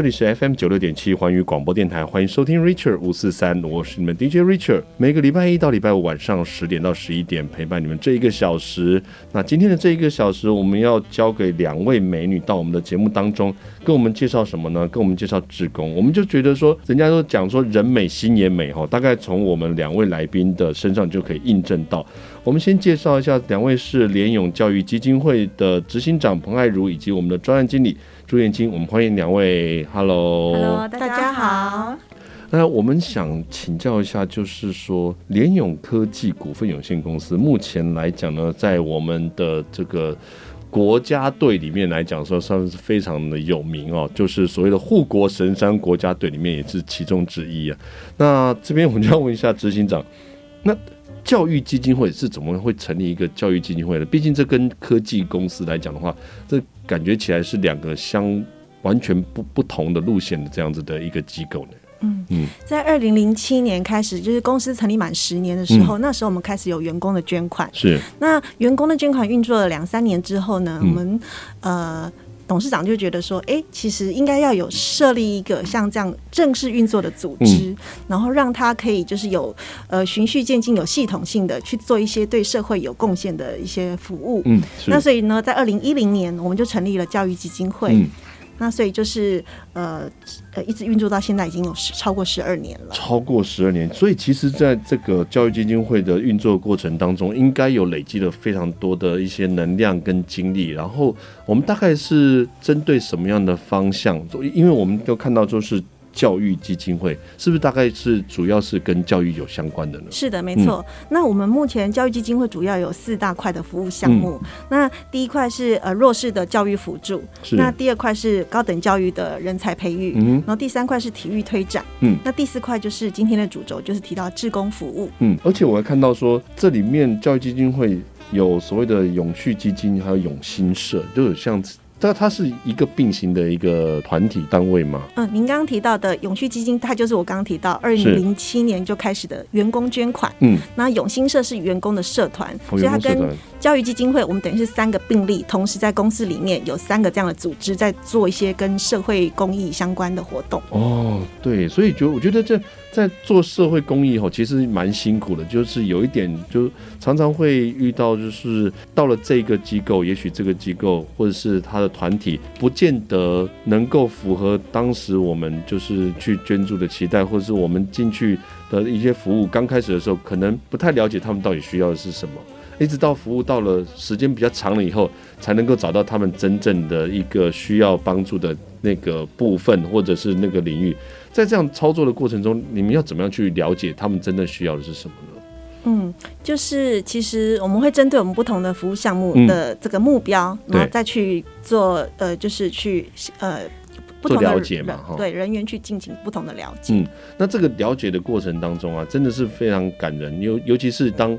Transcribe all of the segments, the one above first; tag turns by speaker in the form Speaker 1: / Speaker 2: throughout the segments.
Speaker 1: 这里是 FM 九六点七环宇广播电台，欢迎收听 Richard 五四三，我是你们 DJ Richard。每个礼拜一到礼拜五晚上十点到十一点，陪伴你们这一个小时。那今天的这一个小时，我们要交给两位美女到我们的节目当中，跟我们介绍什么呢？跟我们介绍志工。我们就觉得说，人家都讲说人美心也美哈，大概从我们两位来宾的身上就可以印证到。我们先介绍一下，两位是联咏教育基金会的执行长彭爱如，以及我们的专案经理朱燕青。我们欢迎两位，Hello，Hello，
Speaker 2: 大家好。
Speaker 1: 那我们想请教一下，就是说联咏科技股份有限公司目前来讲呢，在我们的这个国家队里面来讲，说算是非常的有名哦，就是所谓的护国神山国家队里面也是其中之一啊。那这边我们就要问一下执行长，那。教育基金会是怎么会成立一个教育基金会的？毕竟这跟科技公司来讲的话，这感觉起来是两个相完全不不同的路线的这样子的一个机构呢。
Speaker 2: 嗯嗯，在二零零七年开始，就是公司成立满十年的时候，嗯，那时候我们开始有员工的捐款。
Speaker 1: 是。
Speaker 2: 那员工的捐款运作了两三年之后呢，我们呃。董事长就觉得说，哎、欸，其实应该要有设立一个像这样正式运作的组织，嗯、然后让他可以就是有呃循序渐进、有系统性的去做一些对社会有贡献的一些服务。嗯，那所以呢，在二零一零年，我们就成立了教育基金会。嗯那所以就是呃呃，一直运作到现在已经有十超过十二年了。
Speaker 1: 超过十二年，所以其实在这个教育基金会的运作过程当中，应该有累积了非常多的一些能量跟精力。然后我们大概是针对什么样的方向？因为我们都看到就是。教育基金会是不是大概是主要是跟教育有相关的呢？
Speaker 2: 是的，没错。嗯、那我们目前教育基金会主要有四大块的服务项目。嗯、那第一块是呃弱势的教育辅助，那第二块是高等教育的人才培育，嗯，然后第三块是体育推展，嗯，那第四块就是今天的主轴，就是提到志工服务，
Speaker 1: 嗯。而且我还看到说，这里面教育基金会有所谓的永续基金，还有永新社，就有像。这它是一个并行的一个团体单位吗？
Speaker 2: 嗯，您刚刚提到的永续基金，它就是我刚刚提到二零零七年就开始的员工捐款。嗯，那永兴社是员工的社团，哦，所以它跟教育基金会，我们等于是三个并立，同时在公司里面有三个这样的组织，在做一些跟社会公益相关的活动。
Speaker 1: 哦，对，所以就我觉得这在做社会公益后，其实蛮辛苦的，就是有一点，就常常会遇到，就是到了这个机构，也许这个机构或者是他的团体，不见得能够符合当时我们就是去捐助的期待，或者是我们进去的一些服务，刚开始的时候可能不太了解他们到底需要的是什么。一直到服务到了时间比较长了以后，才能够找到他们真正的一个需要帮助的那个部分，或者是那个领域。在这样操作的过程中，你们要怎么样去了解他们真的需要的是什么呢？
Speaker 2: 嗯，就是其实我们会针对我们不同的服务项目的这个目标，嗯、然后再去做呃，就是去呃不同的
Speaker 1: 了解嘛，
Speaker 2: 对人员去进行不同的了解。
Speaker 1: 嗯，那这个了解的过程当中啊，真的是非常感人，尤尤其是当。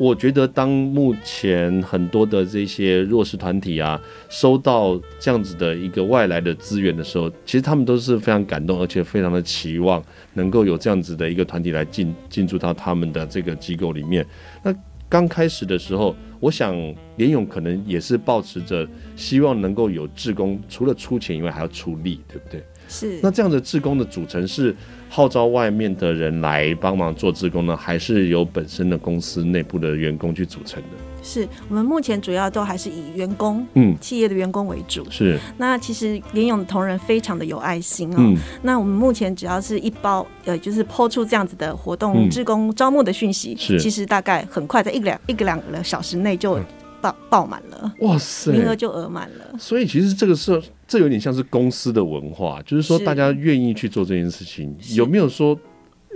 Speaker 1: 我觉得，当目前很多的这些弱势团体啊，收到这样子的一个外来的资源的时候，其实他们都是非常感动，而且非常的期望能够有这样子的一个团体来进进驻到他们的这个机构里面。那刚开始的时候，我想联勇可能也是抱持着希望能够有志工，除了出钱以外，还要出力，对不对？
Speaker 2: 是。
Speaker 1: 那这样的志工的组成是？号召外面的人来帮忙做志工呢，还是由本身的公司内部的员工去组成的？
Speaker 2: 是我们目前主要都还是以员工，嗯，企业的员工为主。
Speaker 1: 是。
Speaker 2: 那其实联勇的同仁非常的有爱心哦。嗯。那我们目前只要是一包，呃，就是 po 出这样子的活动，志工招募的讯息，是。其实大概很快在一两一个两个小时内就爆爆满了。
Speaker 1: 哇塞！
Speaker 2: 名额就额满了。
Speaker 1: 所以其实这个是。这有点像是公司的文化，就是说大家愿意去做这件事情。有没有说，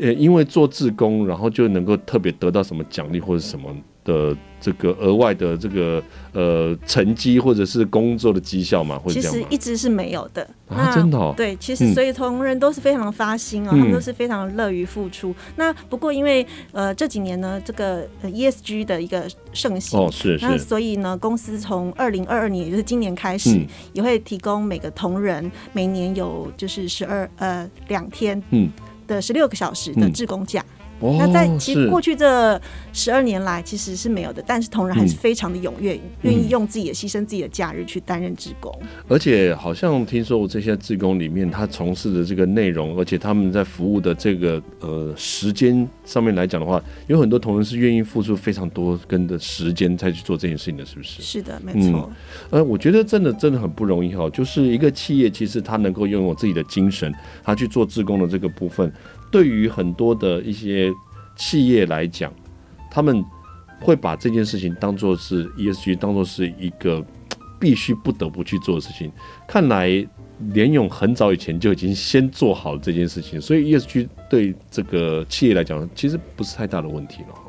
Speaker 1: 呃，因为做志工，然后就能够特别得到什么奖励或者什么的？这个额外的这个呃成绩或者是工作的绩效嘛，会这样？
Speaker 2: 其实一直是没有的
Speaker 1: 啊，真的哦。
Speaker 2: 对，其实所以同仁都是非常发心哦，嗯、他们都是非常乐于付出。那不过因为呃这几年呢，这个 ESG 的一个盛行
Speaker 1: 哦，是是，
Speaker 2: 那所以呢，公司从二零二二年，也就是今年开始，嗯、也会提供每个同仁每年有就是十二呃两天嗯的十六个小时的志工假。嗯
Speaker 1: 哦、
Speaker 2: 那在其实过去这十二年来，其实是没有的，但是同仁还是非常的踊跃，愿、嗯、意用自己的牺牲自己的假日去担任志工。
Speaker 1: 而且好像听说我这些志工里面，他从事的这个内容，而且他们在服务的这个呃时间上面来讲的话，有很多同仁是愿意付出非常多跟的时间再去做这件事情的，是不是？
Speaker 2: 是的，没错。嗯、
Speaker 1: 呃，我觉得真的真的很不容易哈，就是一个企业其实他能够拥有自己的精神，他去做志工的这个部分。对于很多的一些企业来讲，他们会把这件事情当做是 ESG，当做是一个必须不得不去做的事情。看来联咏很早以前就已经先做好这件事情，所以 ESG 对这个企业来讲，其实不是太大的问题了。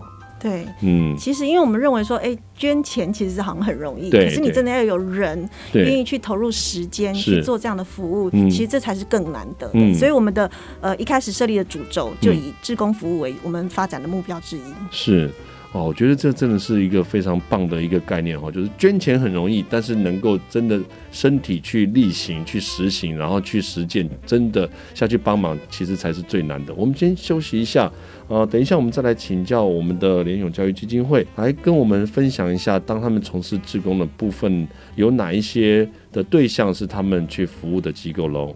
Speaker 2: 对，嗯，其实因为我们认为说，哎，捐钱其实好像很容易，可是你真的要有人愿意去投入时间去做这样的服务，其实这才是更难得的。嗯、所以我们的呃一开始设立的主轴就以志工服务为我们发展的目标之一。
Speaker 1: 是哦，我觉得这真的是一个非常棒的一个概念哈，就是捐钱很容易，但是能够真的身体去力行、去实行，然后去实践，真的下去帮忙，其实才是最难的。我们先休息一下。呃，等一下，我们再来请教我们的联咏教育基金会，来跟我们分享一下，当他们从事志工的部分，有哪一些的对象是他们去服务的机构喽？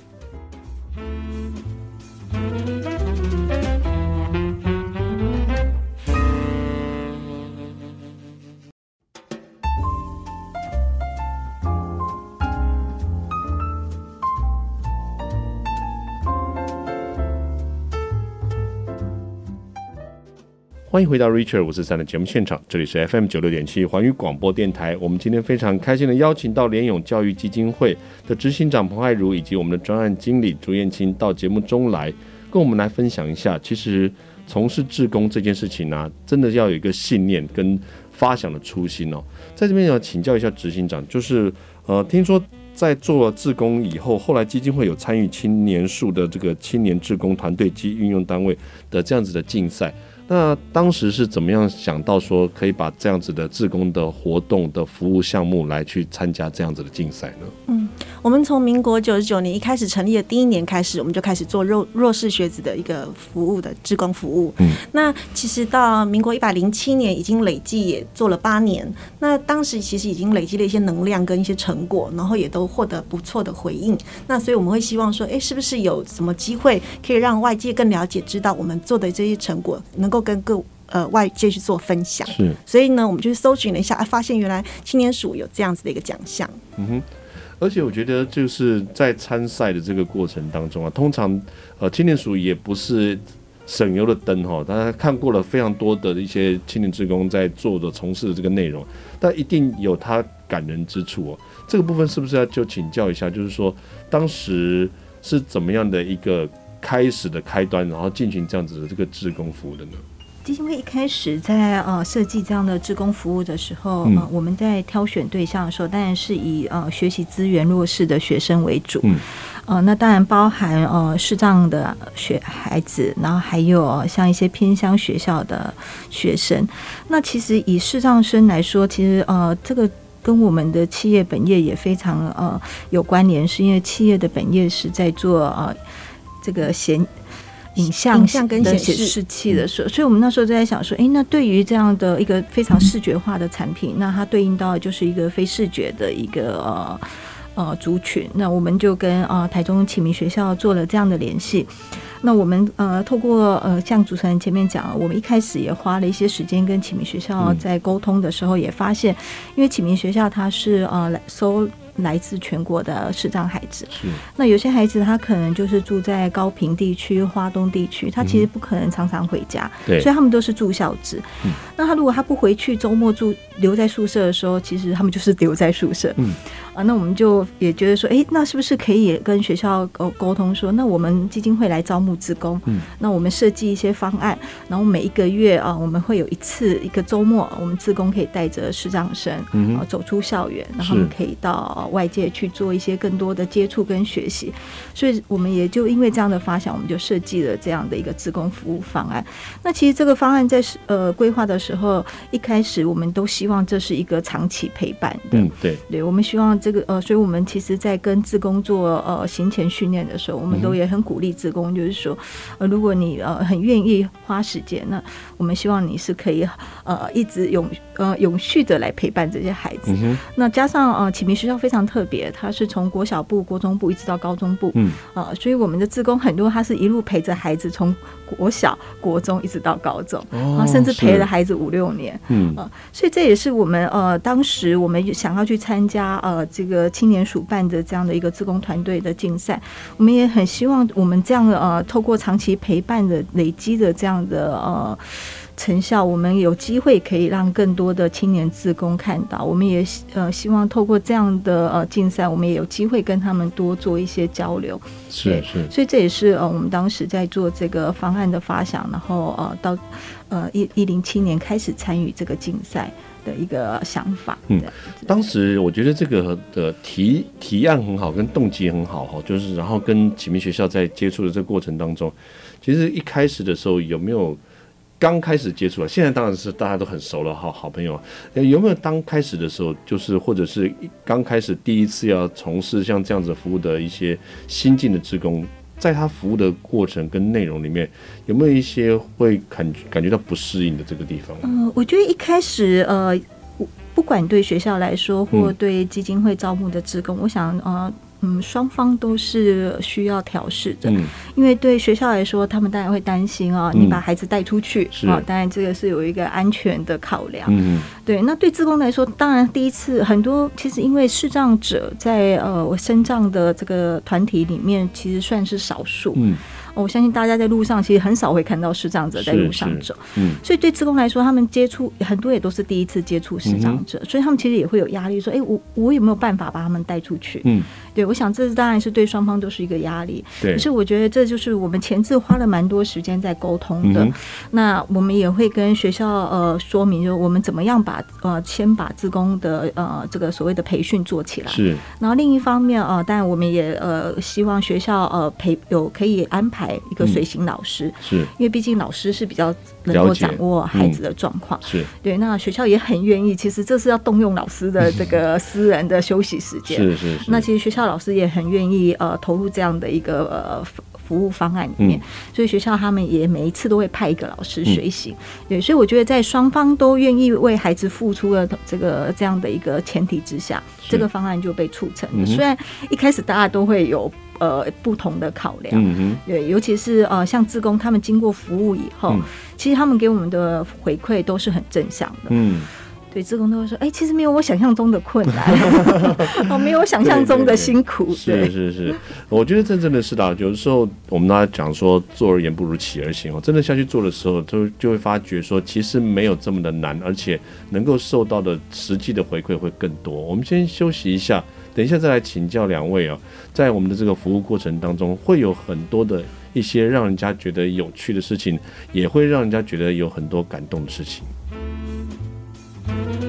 Speaker 1: 欢迎回到 Richard 五四三的节目现场，这里是 FM 九六点七环宇广播电台。我们今天非常开心的邀请到联永教育基金会的执行长彭爱如以及我们的专案经理朱燕青到节目中来，跟我们来分享一下。其实从事志工这件事情呢、真的要有一个信念跟发想的初心哦。在这边要请教一下执行长，就是呃，听说在做了志工以后，后来基金会有参与青年数的这个青年志工团队及运用单位的这样子的竞赛。那当时是怎么样想到说可以把这样子的志工的活动的服务项目来去参加这样子的竞赛呢？嗯。
Speaker 2: 我们从民国九十九年一开始成立的第一年开始，我们就开始做弱弱势学子的一个服务的志工服务。嗯，那其实到民国一百零七年已经累计也做了八年。那当时其实已经累积了一些能量跟一些成果，然后也都获得不错的回应。那所以我们会希望说，哎，是不是有什么机会可以让外界更了解，知道我们做的这些成果，能够跟各呃外界去做分享？是。所以呢，我们就搜寻了一下，发现原来青年署有这样子的一个奖项。嗯哼。
Speaker 1: 而且我觉得就是在参赛的这个过程当中啊，通常呃青年署也不是省油的灯哈，大家看过了非常多的一些青年职工在做的从事的这个内容，但一定有他感人之处哦。这个部分是不是要就请教一下，就是说当时是怎么样的一个开始的开端，然后进行这样子的这个职工服务的呢？
Speaker 3: 基金会一开始在呃设计这样的职工服务的时候，呃，我们在挑选对象的时候，当然是以呃学习资源弱势的学生为主。嗯。呃，那当然包含呃视障的学孩子，然后还有像一些偏乡学校的学生。那其实以视障生来说，其实呃这个跟我们的企业本业也非常呃有关联，是因为企业的本业是在做呃这个显。影像、影像跟显示器的时候，所以我们那时候就在想说，诶，那对于这样的一个非常视觉化的产品，那它对应到的就是一个非视觉的一个呃呃族群。那我们就跟呃台中启明学校做了这样的联系。那我们呃透过呃像主持人前面讲，我们一开始也花了一些时间跟启明学校在沟通的时候，也发现，因为启明学校它是呃来收。来自全国的视障孩子，是。那有些孩子他可能就是住在高平地区、花东地区，他其实不可能常常回家，对，所以他们都是住校制。嗯，那他如果他不回去，周末住留在宿舍的时候，其实他们就是留在宿舍。嗯。啊，那我们就也觉得说，哎、欸，那是不是可以跟学校沟沟通说，那我们基金会来招募职工，嗯，那我们设计一些方案，然后每一个月啊，我们会有一次一个周末，我们职工可以带着视障生，嗯，走出校园，然后可以到外界去做一些更多的接触跟学习，所以我们也就因为这样的发想，我们就设计了这样的一个职工服务方案。那其实这个方案在呃规划的时候，一开始我们都希望这是一个长期陪伴的，
Speaker 1: 嗯，对，
Speaker 3: 对，我们希望这个呃，所以我们其实在跟自工做呃行前训练的时候，我们都也很鼓励自工，就是说，呃，如果你呃很愿意花时间，那我们希望你是可以呃一直永呃永续的来陪伴这些孩子。嗯、那加上呃启明学校非常特别，它是从国小部、国中部一直到高中部，嗯，呃，所以我们的志工很多，他是一路陪着孩子从国小、国中一直到高中，哦、甚至陪了孩子五六年，嗯，呃，所以这也是我们呃当时我们想要去参加呃这个青年署办的这样的一个志工团队的竞赛，我们也很希望我们这样的呃透过长期陪伴的累积的这样的呃。成效，我们有机会可以让更多的青年自工看到。我们也呃希望透过这样的呃竞赛，我们也有机会跟他们多做一些交流。
Speaker 1: 是是，
Speaker 3: 所以这也是呃我们当时在做这个方案的发想，然后呃到呃一一零七年开始参与这个竞赛的一个想法。
Speaker 1: 嗯，当时我觉得这个的提提案很好，跟动机很好哈，就是然后跟启明学校在接触的这个过程当中，其实一开始的时候有没有？刚开始接触了，现在当然是大家都很熟了，好好朋友。有没有刚开始的时候，就是或者是刚开始第一次要从事像这样子服务的一些新进的职工，在他服务的过程跟内容里面，有没有一些会感感觉到不适应的这个地方？
Speaker 3: 嗯、呃，我觉得一开始呃，不管对学校来说，或对基金会招募的职工，嗯、我想呃。嗯，双方都是需要调试的，嗯，因为对学校来说，他们当然会担心啊，你把孩子带出去啊，当然这个是有一个安全的考量，嗯，对。那对自工来说，当然第一次很多，其实因为视障者在呃我身障的这个团体里面，其实算是少数，嗯。我相信大家在路上其实很少会看到视障者在路上走，嗯，所以对志工来说，他们接触很多也都是第一次接触视障者，所以他们其实也会有压力，说，哎，我我有没有办法把他们带出去？嗯，对，我想这当然是对双方都是一个压力，对。可是我觉得这就是我们前置花了蛮多时间在沟通的。那我们也会跟学校呃说明，就我们怎么样把呃先把自工的呃这个所谓的培训做起来，是。然后另一方面呃，当然我们也呃希望学校呃培有可以安排。一个随行老师，是因为毕竟老师是比较能够掌握孩子的状况，是对。那学校也很愿意，其实这是要动用老师的这 个私人的休息时间，是是。那其实学校老师也很愿意呃投入这样的一个呃服务方案里面，所以学校他们也每一次都会派一个老师随行，对。所以我觉得在双方都愿意为孩子付出的这个这样的一个前提之下，这个方案就被促成了。虽然一开始大家都会有。呃，不同的考量，嗯，对，尤其是呃，像志工他们经过服务以后，嗯、其实他们给我们的回馈都是很正向的，嗯，对，志工都会说，哎、欸，其实没有我想象中的困难，哦，没有我想象中的辛苦，是是是，
Speaker 1: 我觉得这真的是的，有的时候我们大家讲说，坐而言不如起而行哦，真的下去做的时候，就就会发觉说，其实没有这么的难，而且能够受到的实际的回馈会更多。我们先休息一下。等一下再来请教两位啊，在我们的这个服务过程当中，会有很多的一些让人家觉得有趣的事情，也会让人家觉得有很多感动的事情。Thank you.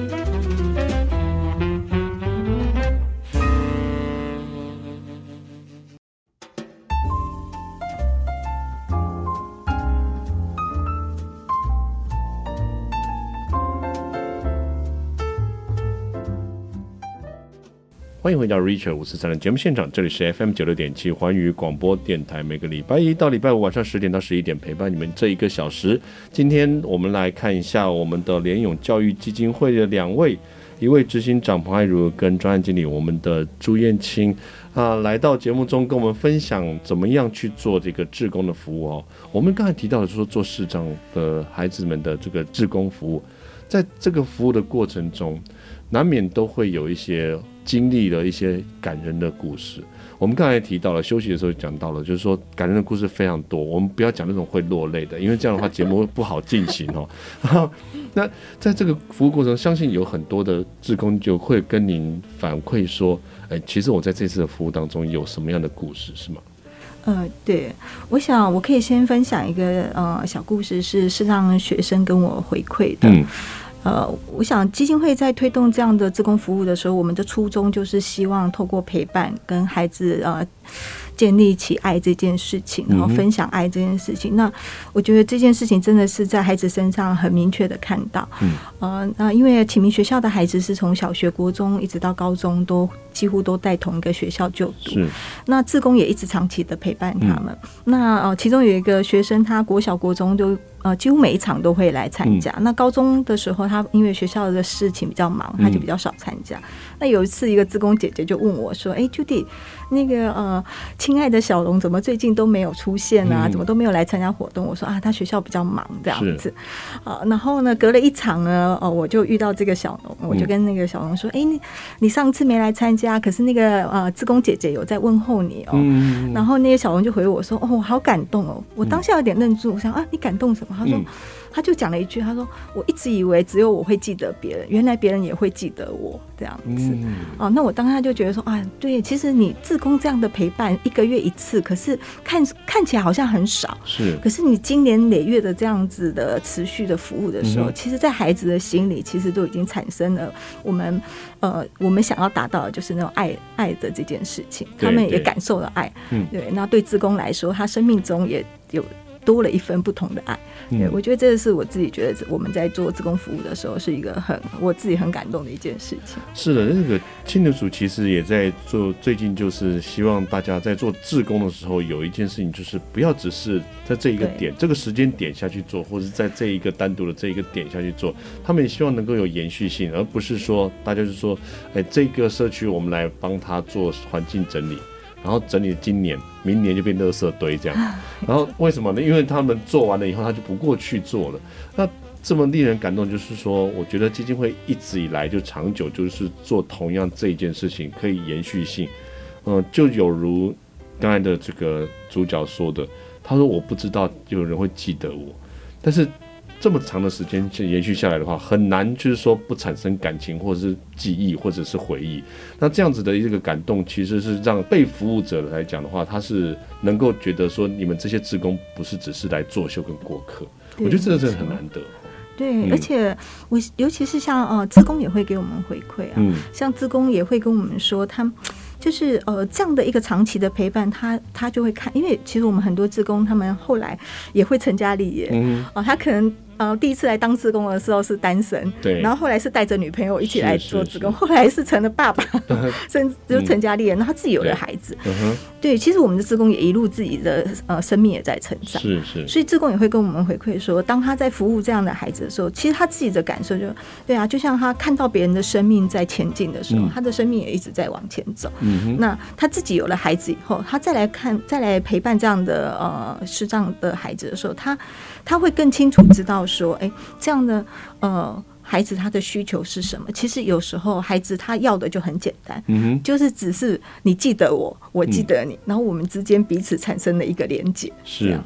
Speaker 1: 欢迎回到 Richard 五四三的节目现场，这里是 FM 九六点七环宇广播电台，每个礼拜一到礼拜五晚上十点到十一点陪伴你们这一个小时。今天我们来看一下我们的联咏教育基金会的两位，一位执行长彭爱如跟专案经理我们的朱燕青啊，来到节目中跟我们分享怎么样去做这个志工的服务哦。我们刚才提到的说做市长的孩子们的这个志工服务，在这个服务的过程中，难免都会有一些。经历了一些感人的故事，我们刚才提到了休息的时候讲到了，就是说感人的故事非常多。我们不要讲那种会落泪的，因为这样的话节目不好进行哦。那在这个服务过程，相信有很多的志工就会跟您反馈说：“哎，其实我在这次的服务当中有什么样的故事，是吗？”
Speaker 3: 呃，对，我想我可以先分享一个呃小故事，是是让学生跟我回馈的。嗯呃，我想基金会在推动这样的职工服务的时候，我们的初衷就是希望透过陪伴跟孩子呃。建立起爱这件事情，然后分享爱这件事情。嗯、那我觉得这件事情真的是在孩子身上很明确的看到。嗯，呃，那因为启明学校的孩子是从小学、国中一直到高中都几乎都在同一个学校就读。那志工也一直长期的陪伴他们。嗯、那呃，其中有一个学生，他国小、国中就呃几乎每一场都会来参加。嗯、那高中的时候，他因为学校的事情比较忙，他就比较少参加。嗯、那有一次，一个志工姐姐就问我说：“哎，Judy。”那个呃，亲爱的小龙怎么最近都没有出现啊？怎么都没有来参加活动？我说啊，他学校比较忙这样子。啊，然后呢，隔了一场呢，哦，我就遇到这个小龙，我就跟那个小龙说：“哎，你你上次没来参加，可是那个呃，志工姐姐有在问候你哦。”然后那个小龙就回我说：“哦，好感动哦。”我当下有点愣住，我想啊，你感动什么？他说。他就讲了一句，他说：“我一直以为只有我会记得别人，原来别人也会记得我这样子。嗯”哦，那我当下就觉得说啊，对，其实你自工这样的陪伴一个月一次，可是看看起来好像很少，是。可是你经年累月的这样子的持续的服务的时候，嗯、其实，在孩子的心里，其实都已经产生了我们呃，我们想要达到的就是那种爱爱的这件事情，他们也感受了爱。嗯，对。那对自工来说，他生命中也有。多了一份不同的爱，对，我觉得这是我自己觉得我们在做自工服务的时候是一个很我自己很感动的一件事情。
Speaker 1: 是的，那个青牛组其实也在做，最近就是希望大家在做自工的时候有一件事情，就是不要只是在这一个点、这个时间点下去做，或者是在这一个单独的这一个点下去做，他们也希望能够有延续性，而不是说大家就是说，哎，这个社区我们来帮他做环境整理。然后整理今年，明年就变垃圾堆这样。然后为什么呢？因为他们做完了以后，他就不过去做了。那这么令人感动，就是说，我觉得基金会一直以来就长久就是做同样这一件事情，可以延续性。嗯、就有如刚才的这个主角说的，他说我不知道有人会记得我，但是。这么长的时间延续下来的话，很难就是说不产生感情，或者是记忆，或者是回忆。那这样子的一个感动，其实是让被服务者来讲的话，他是能够觉得说，你们这些职工不是只是来作秀跟过客。我觉得这个真的很难得。
Speaker 3: 对，嗯、而且我尤其是像呃，职工也会给我们回馈啊，嗯、像职工也会跟我们说，他就是呃这样的一个长期的陪伴，他他就会看，因为其实我们很多职工他们后来也会成家立业，嗯，哦、呃，他可能。呃，第一次来当志工的时候是单身，对，然后后来是带着女朋友一起来做志工，后来是成了爸爸，甚至就成家立业，然后他自己有了孩子，对，其实我们的志工也一路自己的呃生命也在成长，是是，所以志工也会跟我们回馈说，当他在服务这样的孩子的时候，其实他自己的感受就对啊，就像他看到别人的生命在前进的时候，他的生命也一直在往前走，嗯，那他自己有了孩子以后，他再来看再来陪伴这样的呃视障的孩子的时候，他他会更清楚知道。说，哎，这样的呃，孩子他的需求是什么？其实有时候孩子他要的就很简单，就是只是你记得我，我记得你，嗯、然后我们之间彼此产生了一个连接。是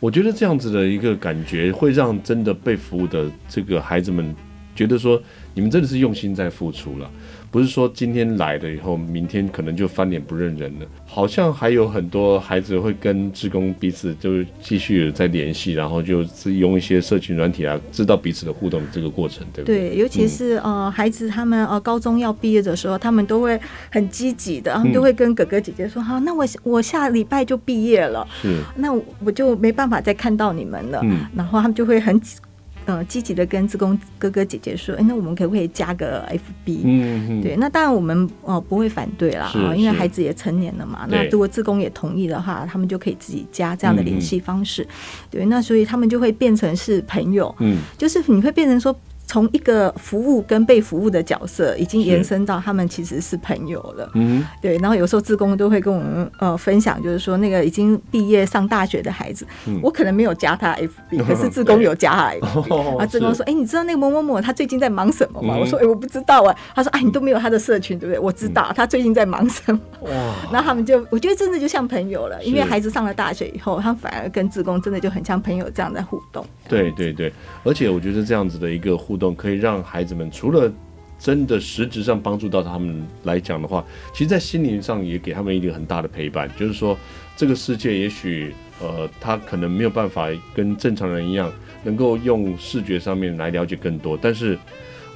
Speaker 1: 我觉得这样子的一个感觉，会让真的被服务的这个孩子们觉得说，你们真的是用心在付出了。不是说今天来了以后，明天可能就翻脸不认人了。好像还有很多孩子会跟志工彼此就继续在联系，然后就是用一些社群软体啊，知道彼此的互动这个过程，对不对？对，尤其是、嗯、呃孩子他们呃高中要毕业的时候，他们都会很积极的，他们都会跟哥哥姐姐说：“好、嗯，那我我下礼拜就毕业了，是，那我就没办法再看到你们了。嗯”然后他们就会很。嗯，积极的跟自工哥哥姐姐说，哎、欸，那我们可不可以加个 FB？嗯嗯，对，那当然我们哦、呃、不会反对啦，啊，因为孩子也成年了嘛。那如果自工也同意的话，他们就可以自己加这样的联系方式。嗯、对，那所以他们就会变成是朋友。嗯，就是你会变成说。从一个服务跟被服务的角色，已经延伸到他们其实是朋友了。嗯，对。然后有时候志工都会跟我们呃分享，就是说那个已经毕业上大学的孩子，嗯、我可能没有加他 FB，可是志工有加他 FB。啊，志工说：“哎、欸，你知道那个某某某他最近在忙什么吗？”嗯、我说：“哎、欸，我不知道啊。”他说：“哎，你都没有他的社群，对不对？”我知道他最近在忙什么。哇！然后他们就，我觉得真的就像朋友了，因为孩子上了大学以后，他反而跟志工真的就很像朋友这样在互动。对对对，而且我觉得这样子的一个互动，可以让孩子们除了真的实质上帮助到他们来讲的话，其实，在心灵上也给他们一个很大的陪伴。就是说，这个世界也许呃，他可能没有办法跟正常人一样，能够用视觉上面来了解更多。但是，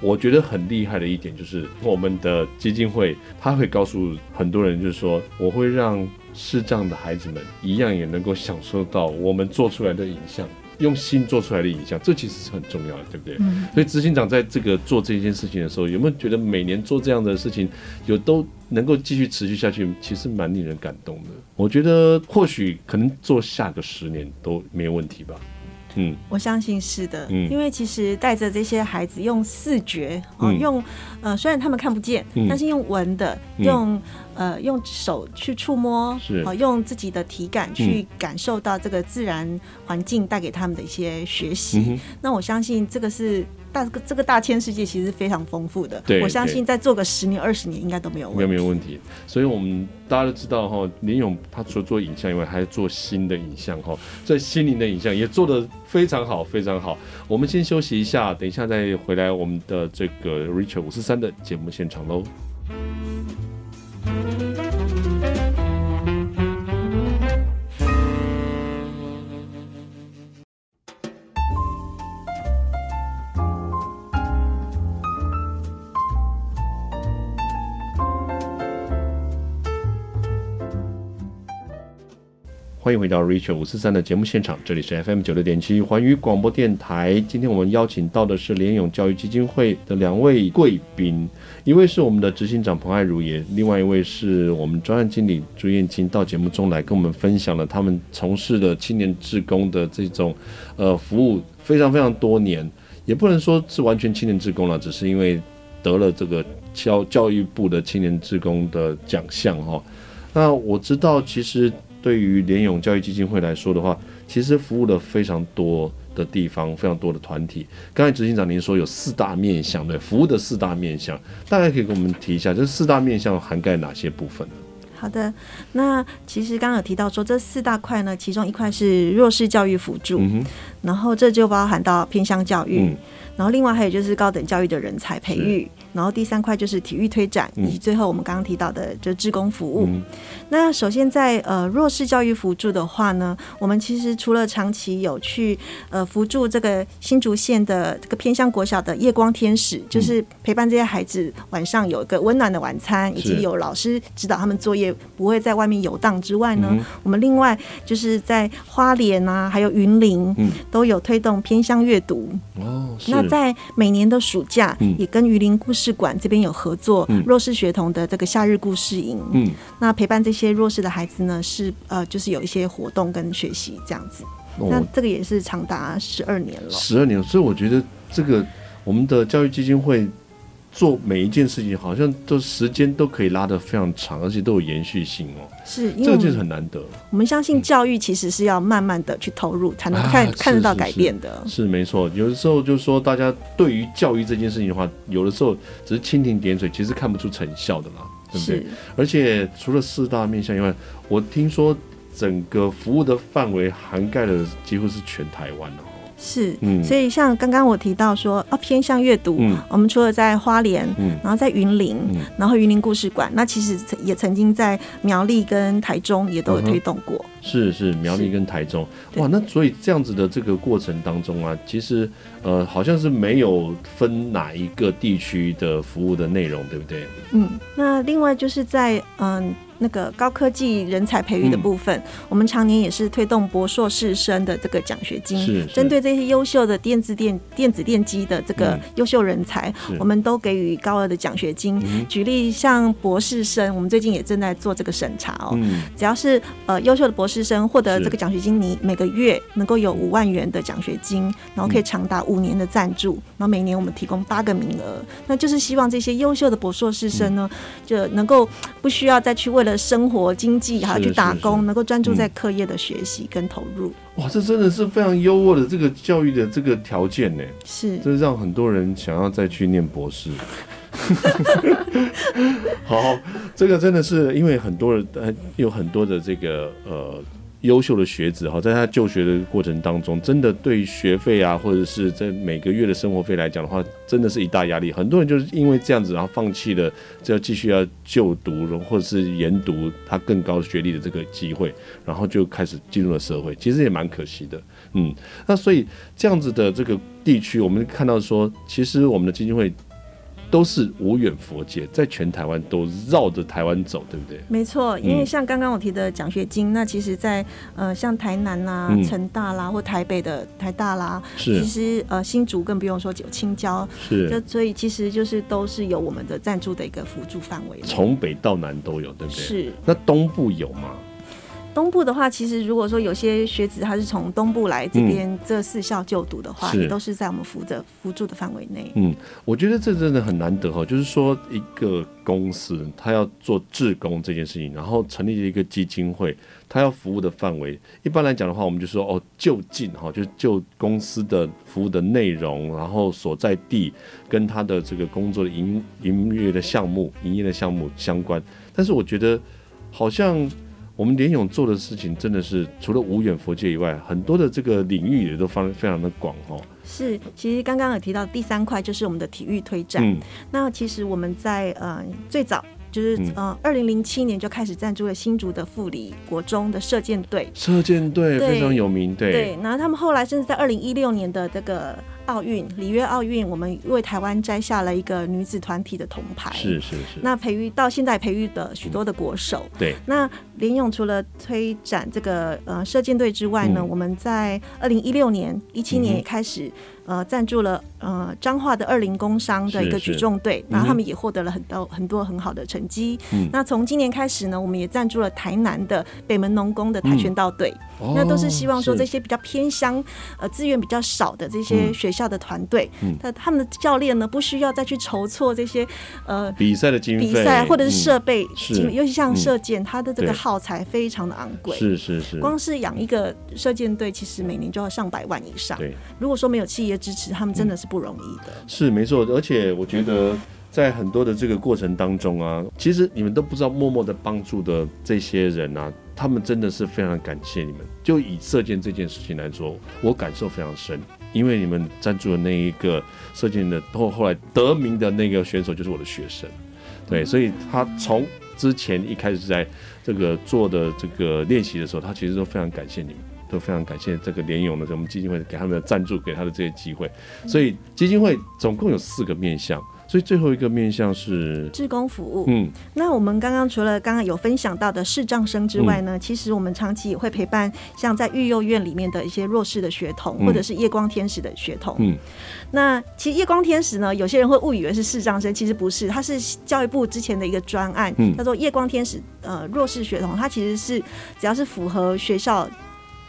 Speaker 1: 我觉得很厉害的一点就是，我们的基金会他会告诉很多人，就是说，我会让视障的孩子们一样也能够享受到我们做出来的影像。用心做出来的影像，这其实是很重要的，对不对？嗯。所以执行长在这个做这件事情的时候，有没有觉得每年做这样的事情，有都能够继续持续下去，其实蛮令人感动的。我觉得或许可能做下个十年都没有问题吧。嗯，
Speaker 2: 我相信是的，嗯，因为其实带着这些孩子用视觉，哦，嗯、用呃，虽然他们看不见，嗯、但是用闻的，用、嗯、呃，用手去触摸，用自己的体感去感受到这个自然环境带给他们的一些学习。嗯、那我相信这个是。大个这个大千世界其实非常丰富的，对，我相信再做个十年二十年应该都没有问题，应该没有问题。
Speaker 1: 所以我们大家都知道哈，林勇他除了做影像以外，还做新的影像哈，在心灵的影像也做得非常好，非常好。我们先休息一下，等一下再回来我们的这个 Richard 五四三的节目现场喽。欢迎回到 Richard 五四三的节目现场，这里是 FM 九六点七环宇广播电台。今天我们邀请到的是联永教育基金会的两位贵宾，一位是我们的执行长彭爱如也，另外一位是我们专案经理朱燕青，到节目中来跟我们分享了他们从事的青年志工的这种呃服务，非常非常多年，也不能说是完全青年志工了，只是因为得了这个教教育部的青年志工的奖项哈。那我知道其实。对于联咏教育基金会来说的话，其实服务了非常多的地方，非常多的团体。刚才执行长您说有四大面向，对，服务的四大面向，大概可以跟我们提一下，这四大面向涵盖哪些部分呢？
Speaker 2: 好的，那其实刚刚有提到说这四大块呢，其中一块是弱势教育辅助，嗯、然后这就包含到偏乡教育，嗯、然后另外还有就是高等教育的人才培育。然后第三块就是体育推展，以及最后我们刚刚提到的就志工服务。嗯、那首先在呃弱势教育辅助的话呢，我们其实除了长期有去呃辅助这个新竹县的这个偏乡国小的夜光天使，嗯、就是陪伴这些孩子晚上有一个温暖的晚餐，以及有老师指导他们作业，不会在外面游荡之外呢，嗯、我们另外就是在花莲啊，还有云林，嗯、都有推动偏乡阅读。哦，那在每年的暑假，也跟榆林故事。使馆这边有合作弱势学童的这个夏日故事营，嗯，那陪伴这些弱势的孩子呢，是呃，就是有一些活动跟学习这样子。哦、那这个也是长达十二年了，
Speaker 1: 十二年，所以我觉得这个我们的教育基金会。做每一件事情，好像都时间都可以拉得非常长，而且都有延续性哦。
Speaker 2: 是，
Speaker 1: 这个就是很难得。
Speaker 2: 我们相信教育其实是要慢慢的去投入，才能看、啊、看得到改变的。
Speaker 1: 是没错，有的时候就是说，大家对于教育这件事情的话，有的时候只是蜻蜓点水，其实看不出成效的嘛，对不对？而且除了四大面向以外，我听说整个服务的范围涵盖了几乎是全台湾哦。
Speaker 2: 是，嗯所以像刚刚我提到说，哦，偏向阅读，嗯、我们除了在花莲，嗯、然后在云林，嗯、然后云林故事馆，那其实也曾经在苗栗跟台中也都有推动过。
Speaker 1: 嗯、是是，苗栗跟台中，哇，那所以这样子的这个过程当中啊，其实呃，好像是没有分哪一个地区的服务的内容，对不对？
Speaker 2: 嗯，那另外就是在嗯。那个高科技人才培育的部分，嗯、我们常年也是推动博硕士生的这个奖学金，是针对这些优秀的电子电电子电机的这个优秀人才，嗯、我们都给予高额的奖学金。嗯、举例像博士生，我们最近也正在做这个审查哦。嗯、只要是呃优秀的博士生获得这个奖学金，你每个月能够有五万元的奖学金，然后可以长达五年的赞助，然后每年我们提供八个名额，那就是希望这些优秀的博硕士生呢，就能够不需要再去为了生活经济还要去打工，能够专注在课业的学习跟投入。
Speaker 1: 哇，这真的是非常优渥的这个教育的这个条件呢。
Speaker 2: 是，
Speaker 1: 这让很多人想要再去念博士。好，这个真的是因为很多人，有很多的这个呃优秀的学子哈，在他就学的过程当中，真的对学费啊，或者是在每个月的生活费来讲的话，真的是一大压力。很多人就是因为这样子，然后放弃了就要继续要就读，或者是研读他更高学历的这个机会，然后就开始进入了社会，其实也蛮可惜的。嗯，那所以这样子的这个地区，我们看到说，其实我们的基金会。都是无远佛界，在全台湾都绕着台湾走，对不对？
Speaker 2: 没错，因为像刚刚我提的奖学金，嗯、那其实在，在呃像台南啦、啊、成、嗯、大啦，或台北的台大啦，是其实呃新竹更不用说有青椒，是就所以其实就是都是有我们的赞助的一个辅助范围，
Speaker 1: 从北到南都有，对不对？
Speaker 2: 是。
Speaker 1: 那东部有吗？
Speaker 2: 东部的话，其实如果说有些学子他是从东部来这边这四校就读的话，嗯、也都是在我们扶的扶助的范围内。
Speaker 1: 嗯，我觉得这真的很难得哈，就是说一个公司他要做志工这件事情，然后成立一个基金会，他要服务的范围，一般来讲的话，我们就说哦就近哈，就就公司的服务的内容，然后所在地跟他的这个工作的营营业的项目、营业的项目相关。但是我觉得好像。我们联勇做的事情真的是除了无远佛界以外，很多的这个领域也都方非常的广哦。
Speaker 2: 是，其实刚刚有提到第三块就是我们的体育推展。嗯，那其实我们在呃最早。就是呃，二零零七年就开始赞助了新竹的富里国中的射箭队，
Speaker 1: 射箭队非常有名，对。
Speaker 2: 对，然后他们后来甚至在二零一六年的这个奥运里约奥运，我们为台湾摘下了一个女子团体的铜牌。
Speaker 1: 是是是。
Speaker 2: 那培育到现在培育的许多的国手。
Speaker 1: 嗯、对。
Speaker 2: 那联勇除了推展这个呃射箭队之外呢，嗯、我们在二零一六年、一七年也开始。呃，赞助了呃彰化的二零工商的一个举重队，然后他们也获得了很多很多很好的成绩。嗯、那从今年开始呢，我们也赞助了台南的北门农工的跆拳道队。嗯、那都是希望说这些比较偏乡呃资源比较少的这些学校的团队，那、嗯、他们的教练呢不需要再去筹措这些呃
Speaker 1: 比赛的经费、
Speaker 2: 比赛或者是设备，
Speaker 1: 嗯、
Speaker 2: 尤其像射箭，它的这个耗材非常的昂贵。
Speaker 1: 是是是，
Speaker 2: 光是养一个射箭队，其实每年就要上百万以上。对，如果说没有企业。支持他们真的是不容易的，
Speaker 1: 嗯、是没错，而且我觉得在很多的这个过程当中啊，其实你们都不知道，默默的帮助的这些人啊，他们真的是非常感谢你们。就以射箭这件事情来说，我感受非常深，因为你们赞助的那一个射箭的后后来得名的那个选手就是我的学生，对，所以他从之前一开始在这个做的这个练习的时候，他其实都非常感谢你们。都非常感谢这个联勇的，我们基金会给他们的赞助，给他的这些机会。所以基金会总共有四个面向，所以最后一个面向是
Speaker 2: 志工服务。嗯，那我们刚刚除了刚刚有分享到的视障生之外呢，嗯、其实我们长期也会陪伴像在育幼院里面的一些弱势的学童，嗯、或者是夜光天使的学童。嗯，那其实夜光天使呢，有些人会误以为是视障生，其实不是，它是教育部之前的一个专案，嗯、叫做夜光天使。呃，弱势学童，它其实是只要是符合学校。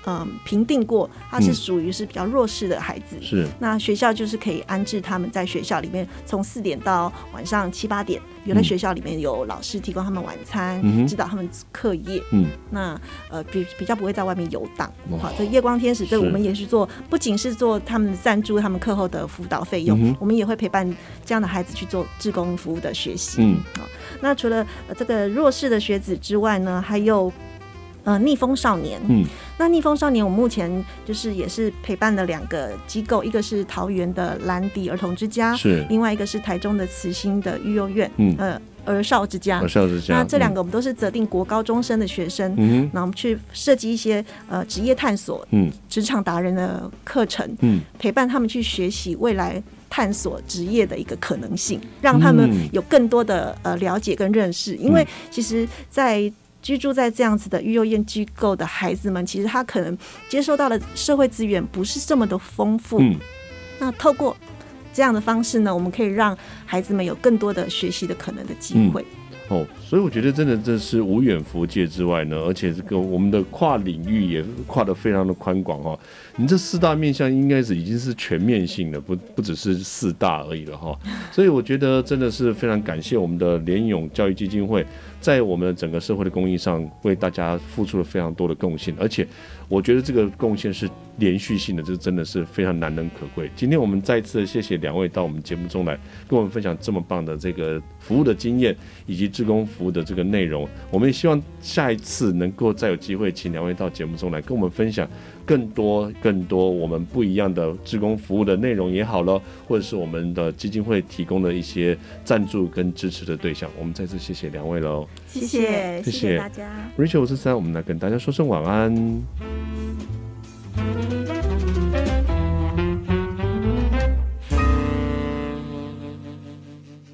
Speaker 2: 嗯，评定过，他是属于是比较弱势的孩子。嗯、是，那学校就是可以安置他们在学校里面，从四点到晚上七八点，有在学校里面有老师提供他们晚餐，嗯、指导他们课业。嗯，那呃比比较不会在外面游荡。哇好，这夜光天使，这我们也是做，不仅是做他们赞助他们课后的辅导费用，嗯、我们也会陪伴这样的孩子去做志工服务的学习。嗯，好，那除了这个弱势的学子之外呢，还有。呃，逆风少年，嗯，那逆风少年，我目前就是也是陪伴了两个机构，一个是桃园的兰迪儿童之家，是，另外一个是台中的慈心的育幼院，嗯，呃，儿少之家，儿少之家，那这两个我们都是择定国高中生的学生，嗯，那我们去设计一些呃职业探索，嗯，职场达人的课程，嗯，陪伴他们去学习未来探索职业的一个可能性，让他们有更多的呃了解跟认识，因为其实，在居住在这样子的育幼院机构的孩子们，其实他可能接受到的社会资源不是这么的丰富。嗯，那透过这样的方式呢，我们可以让孩子们有更多的学习的可能的机会。嗯哦，所以我觉得真的这是无远弗届之外呢，而且这个我们的跨领域也跨得非常的宽广哈。你这四大面向应该是已经是全面性的，不不只是四大而已了哈。所以我觉得真的是非常感谢我们的联咏教育基金会，
Speaker 1: 在我们整个社会的公益上，为大家付出了非常多的贡献，而且我觉得这个贡献是连续性的，这真的是非常难能可贵。今天我们再次谢谢两位到我们节目中来，跟我们分享这么棒的这个服务的经验以及志工服务的这个内容。我们也希望下一次能够再有机会，请两位到节目中来跟我们分享更多更多我们不一样的志工服务的内容也好了，或者是我们的基金会提供的一些赞助跟支持的对象。我们再次谢谢两位喽。
Speaker 2: 谢谢，谢谢大家。
Speaker 1: Rachel 五四三，我们来跟大家说声晚安。